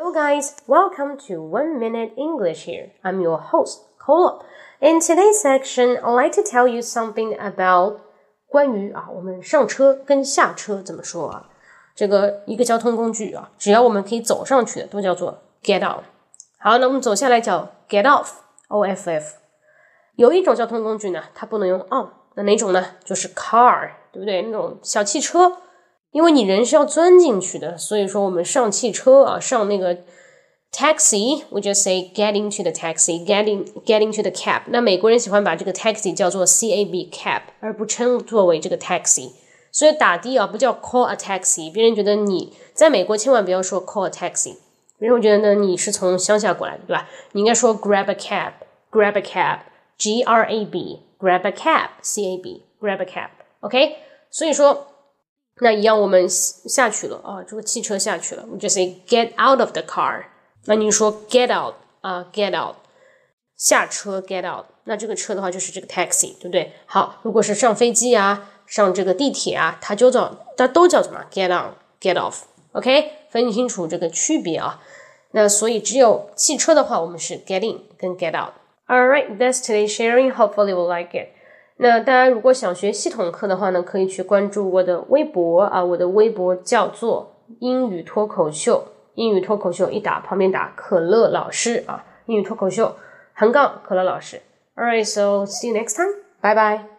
Hello guys, welcome to One Minute English here. I'm your host, Cola. In today's section, I'd like to tell you something about 关于啊，我们上车跟下车怎么说啊？这个一个交通工具啊，只要我们可以走上去的，都叫做 get on。好，那我们走下来叫 get off，o f f。有一种交通工具呢，它不能用 on，那哪种呢？就是 car，对不对？那种小汽车。 因为你人是要钻进去的，所以说我们上汽车啊，上那个 taxi，we just say get into the taxi，getting getting to the cab。那美国人喜欢把这个 taxi 叫做 cab cab，而不称作为这个 taxi。所以打的啊不叫 call a taxi，别人觉得你在美国千万不要说 call a taxi，别人会觉得呢你是从乡下过来的，对吧？你应该说 grab a cab，grab a cab，G R A B，grab a cab，C A B，grab a cab，OK？所以说。那一样，我们下去了啊，这个汽车下去了，我们就 say get out of the car。那你说 get out 啊，get out，下车 get out。那这个车的话就是这个 taxi，对不对？好，如果是上飞机啊，上这个地铁啊，它就叫它都叫什么？get on，get off。OK，分清楚这个区别啊。那所以只有汽车的话，我们是 get in 跟 get out。All right, that's today's sharing. Hopefully, you will like it. 那大家如果想学系统课的话呢，可以去关注我的微博啊，我的微博叫做英语脱口秀，英语脱口秀一打旁边打可乐老师啊，英语脱口秀横杠可乐老师。All right, so see you next time. Bye bye.